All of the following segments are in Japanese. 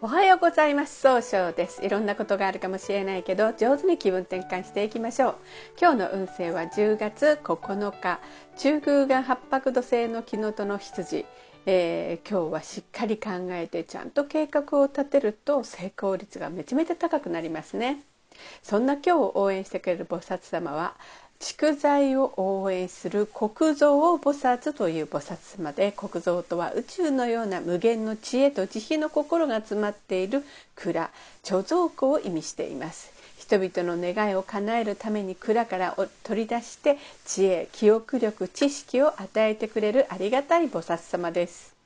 おはようございます。総称です。いろんなことがあるかもしれないけど上手に気分転換していきましょう。今日の運勢は10月9日。中宮が八白土星の木のとの羊。えー、今日はしっかり考えてちゃんと計画を立てると成功率がめちゃめちゃ高くなりますね。そんな今日を応援してくれる菩薩様は蓄財を応援する国蔵を菩薩という菩薩様で国蔵とは宇宙のような無限の知恵と慈悲の心が詰まっている蔵貯蔵庫を意味しています。人々の願いを叶えるために蔵から取り出して知恵記憶力知識を与えてくれるありがたい菩薩様です。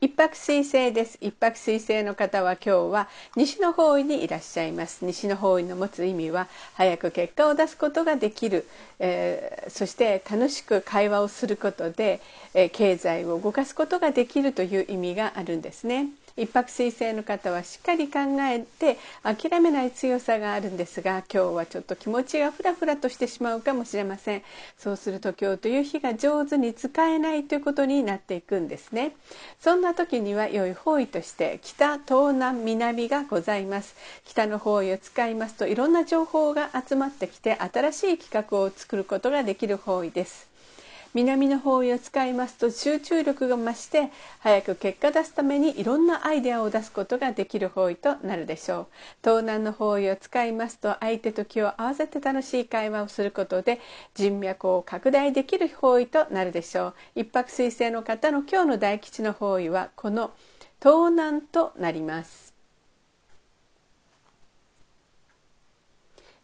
一泊水星です。一泊水星の方は今日は西の方位にいらっしゃいます。西の方位の持つ意味は早く結果を出すことができる、えー、そして楽しく会話をすることで、えー、経済を動かすことができるという意味があるんですね。一泊水星の方はしっかり考えて諦めない強さがあるんですが今日はちょっと気持ちがフラフラとしてしまうかもしれません。そうすると今日という日が上手に使えないということになっていくんですね。そんな時には良い方位として北東南南がございます。北の方位を使いますといろんな情報が集まってきて新しい企画を作ることができる方位です。南の方位を使いますと集中力が増して早く結果出すためにいろんなアイデアを出すことができる方位となるでしょう。東南の方位を使いますと相手と気を合わせて楽しい会話をすることで人脈を拡大できる方位となるでしょう。一泊水星の方の今日の大吉の方位はこの東南となります。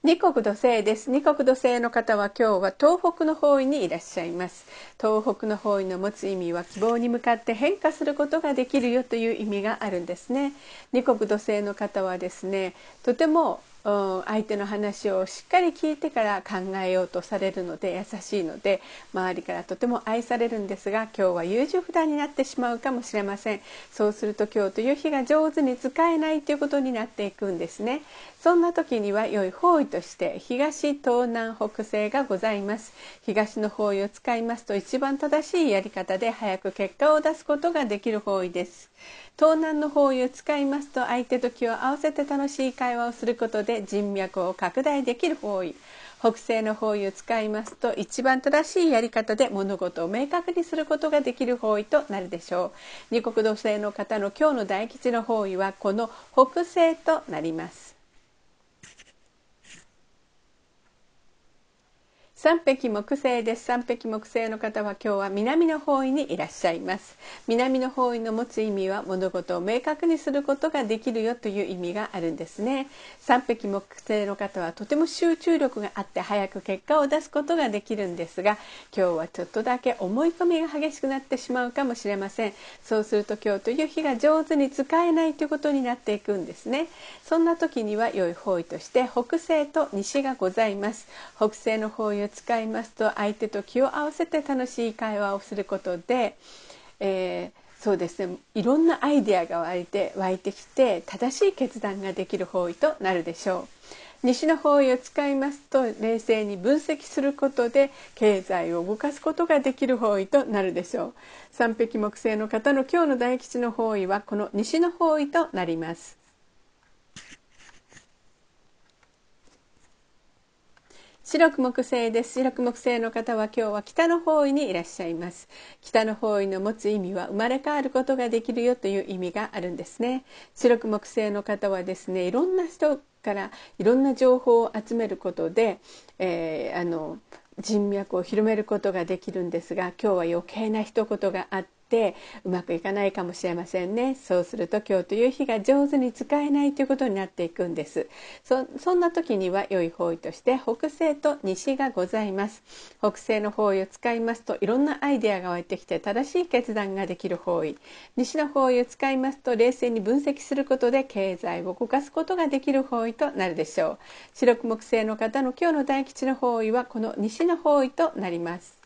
二国土星です。二国土星の方は今日は東北の方位にいらっしゃいます。東北の方位の持つ意味は希望に向かって変化することができるよという意味があるんですね。二国土星の方はですねとても相手の話をしっかり聞いてから考えようとされるので優しいので周りからとても愛されるんですが今日は優柔不断になってしまうかもしれません。そうすると今日という日が上手に使えないということになっていくんですね。そんな時には良い方位として東東南北西がございます。東の方位を使いますと一番正しいやり方で早く結果を出すことができる方位です。東南の方位を使いますと相手と気を合わせて楽しい会話をすることで人脈を拡大できる方位。北西の方位を使いますと一番正しいやり方で物事を明確にすることができる方位となるでしょう。二国土星の方の今日の大吉の方位はこの北西となります。三匹木星です。三匹木星の方は今日は南の方位にいらっしゃいます。南の方位の持つ意味は物事を明確にすることができるよという意味があるんですね。三匹木星の方はとても集中力があって早く結果を出すことができるんですが今日はちょっとだけ思い込みが激しくなってしまうかもしれません。そうすると今日という日が上手に使えないということになっていくんですね。そんな時には良い方位として北西と西がございます。北西の方位を使いますと相手と気を合わせて楽しい会話をすることで、えー、そうですね。いろんなアイデアが湧いて湧いてきて正しい決断ができる方位となるでしょう。西の方位を使いますと冷静に分析することで経済を動かすことができる方位となるでしょう。三匹木星の方の今日の大吉の方位はこの西の方位となります。白く木星です。白く木星の方は今日は北の方位にいらっしゃいます。北の方位の持つ意味は生まれ変わることができるよという意味があるんですね。白く木星の方はですねいろんな人からいろんな情報を集めることで、えー、あの人脈を広めることができるんですが今日は余計な一言があってうまくいかないかもしれませんね。そうすると今日という日が上手に使えないということになっていくんです。そそんな時には良い方位として北西と西がございます。北西の方位を使いますといろんなアイデアが湧いてきて正しい決断ができる方位。西の方位を使いますと冷静に分析することで経済を動かすことができる方位となるでしょう。白く木星の方の今日の大吉の方位はこの西の方位となります。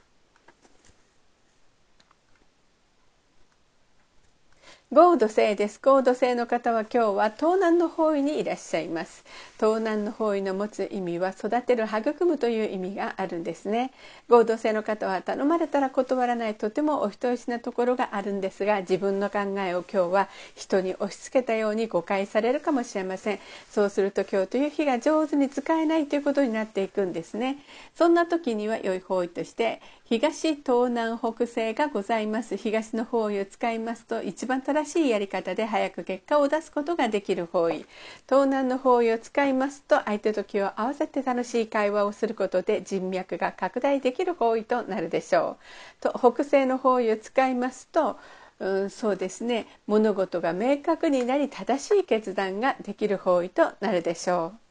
合土星です。合土星の方は今日は東南の方位にいらっしゃいます。東南の方位の持つ意味は育てる育むという意味があるんですね。合土星の方は頼まれたら断らないとてもお人よしなところがあるんですが自分の考えを今日は人に押し付けたように誤解されるかもしれません。そうすると今日という日が上手に使えないということになっていくんですね。そんな時には良い方位として東東南北西がございます。東の方位を使いますと一番正しいやり方で早く結果を出すことができる方位。東南の方位を使いますと相手と気を合わせて楽しい会話をすることで人脈が拡大できる方位となるでしょう。と北西の方位を使いますとうん、そうですね。物事が明確になり正しい決断ができる方位となるでしょう。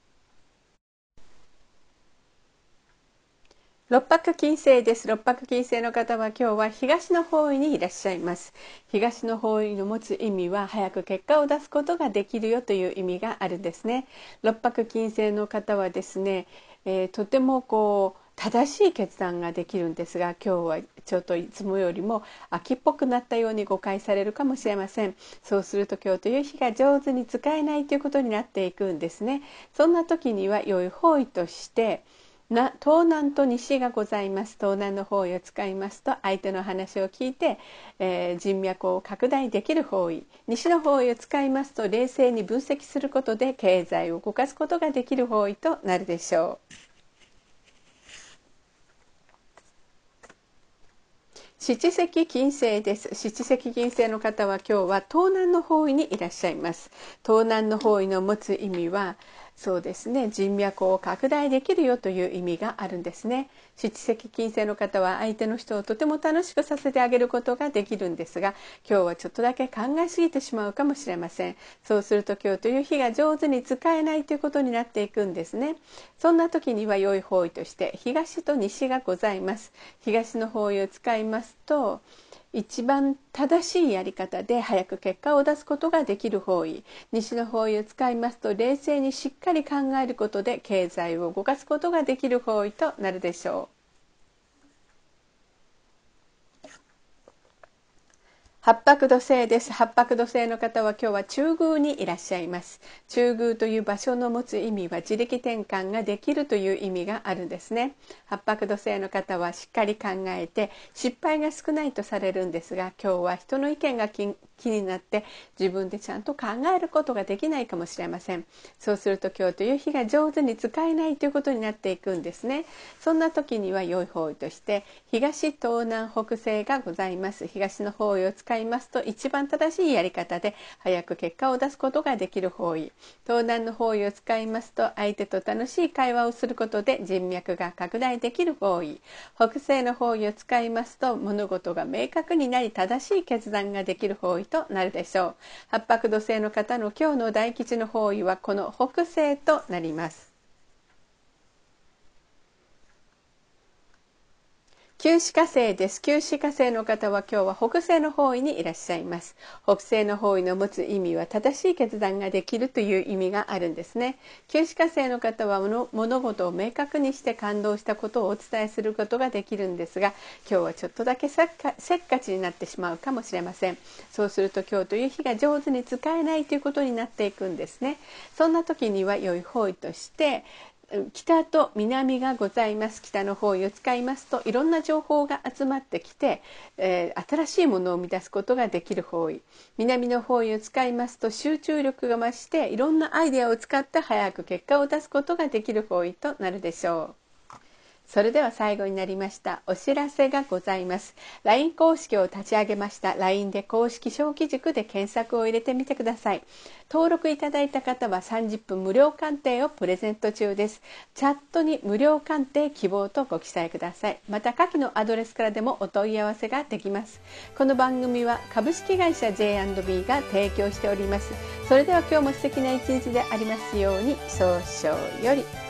六白金星です。六白金星の方は今日は東の方位にいらっしゃいます。東の方位の持つ意味は早く結果を出すことができるよという意味があるんですね。六白金星の方はですね、えー、とてもこう正しい決断ができるんですが今日はちょっといつもよりも秋っぽくなったように誤解されるかもしれません。そうすると今日という日が上手に使えないということになっていくんですね。そんな時には良い方位としてな東南と西がございます。東南の方位を使いますと相手の話を聞いて、えー、人脈を拡大できる方位西の方位を使いますと冷静に分析することで経済を動かすことができる方位となるでしょう。七石金星です。七石金星の方は今日は東南の方位にいらっしゃいます。東南の方位の持つ意味はそうですね。人脈を拡大できるよという意味があるんですね。七石金星の方は相手の人をとても楽しくさせてあげることができるんですが今日はちょっとだけ考えすぎてしまうかもしれません。そうすると今日という日が上手に使えないということになっていくんですね。そんな時には良い方位として東と西がございます。東の方位を使いますと一番正しいやり方で早く結果を出すことができる方位西の方位を使いますと冷静にしっかり考えることで経済を動かすことができる方位となるでしょう。八白土星です。八白土星の方は今日は中宮にいらっしゃいます。中宮という場所の持つ意味は自力転換ができるという意味があるんですね。八白土星の方はしっかり考えて失敗が少ないとされるんですが今日は人の意見が気気になって自分でちゃんと考えることができないかもしれません。そうすると今日という日が上手に使えないということになっていくんですね。そんな時には良い方位として東東南北西がございます。東の方位を使いますと一番正しいやり方で早く結果を出すことができる方位。東南の方位を使いますと相手と楽しい会話をすることで人脈が拡大できる方位。北西の方位を使いますと物事が明確になり正しい決断ができる方位。となるでしょう。八白土星の方の今日の大吉の方位はこの北西となります。旧歯科生です。旧歯科生の方は今日は北西の方位にいらっしゃいます。北西の方位の持つ意味は正しい決断ができるという意味があるんですね。旧歯科生の方は物事を明確にして感動したことをお伝えすることができるんですが、今日はちょっとだけせっかちになってしまうかもしれません。そうすると今日という日が上手に使えないということになっていくんですね。そんな時には良い方位として、北と南がございます北の方位を使いますといろんな情報が集まってきて、えー、新しいものを生み出すことができる方位南の方位を使いますと集中力が増していろんなアイデアを使って早く結果を出すことができる方位となるでしょう。それでは最後になりましたお知らせがございます。LINE 公式を立ち上げました LINE で公式小規塾で検索を入れてみてください。登録いただいた方は30分無料鑑定をプレゼント中です。チャットに無料鑑定希望とご記載ください。また下記のアドレスからでもお問い合わせができます。この番組は株式会社 J&B が提供しております。それでは今日も素敵な一日でありますように早々より。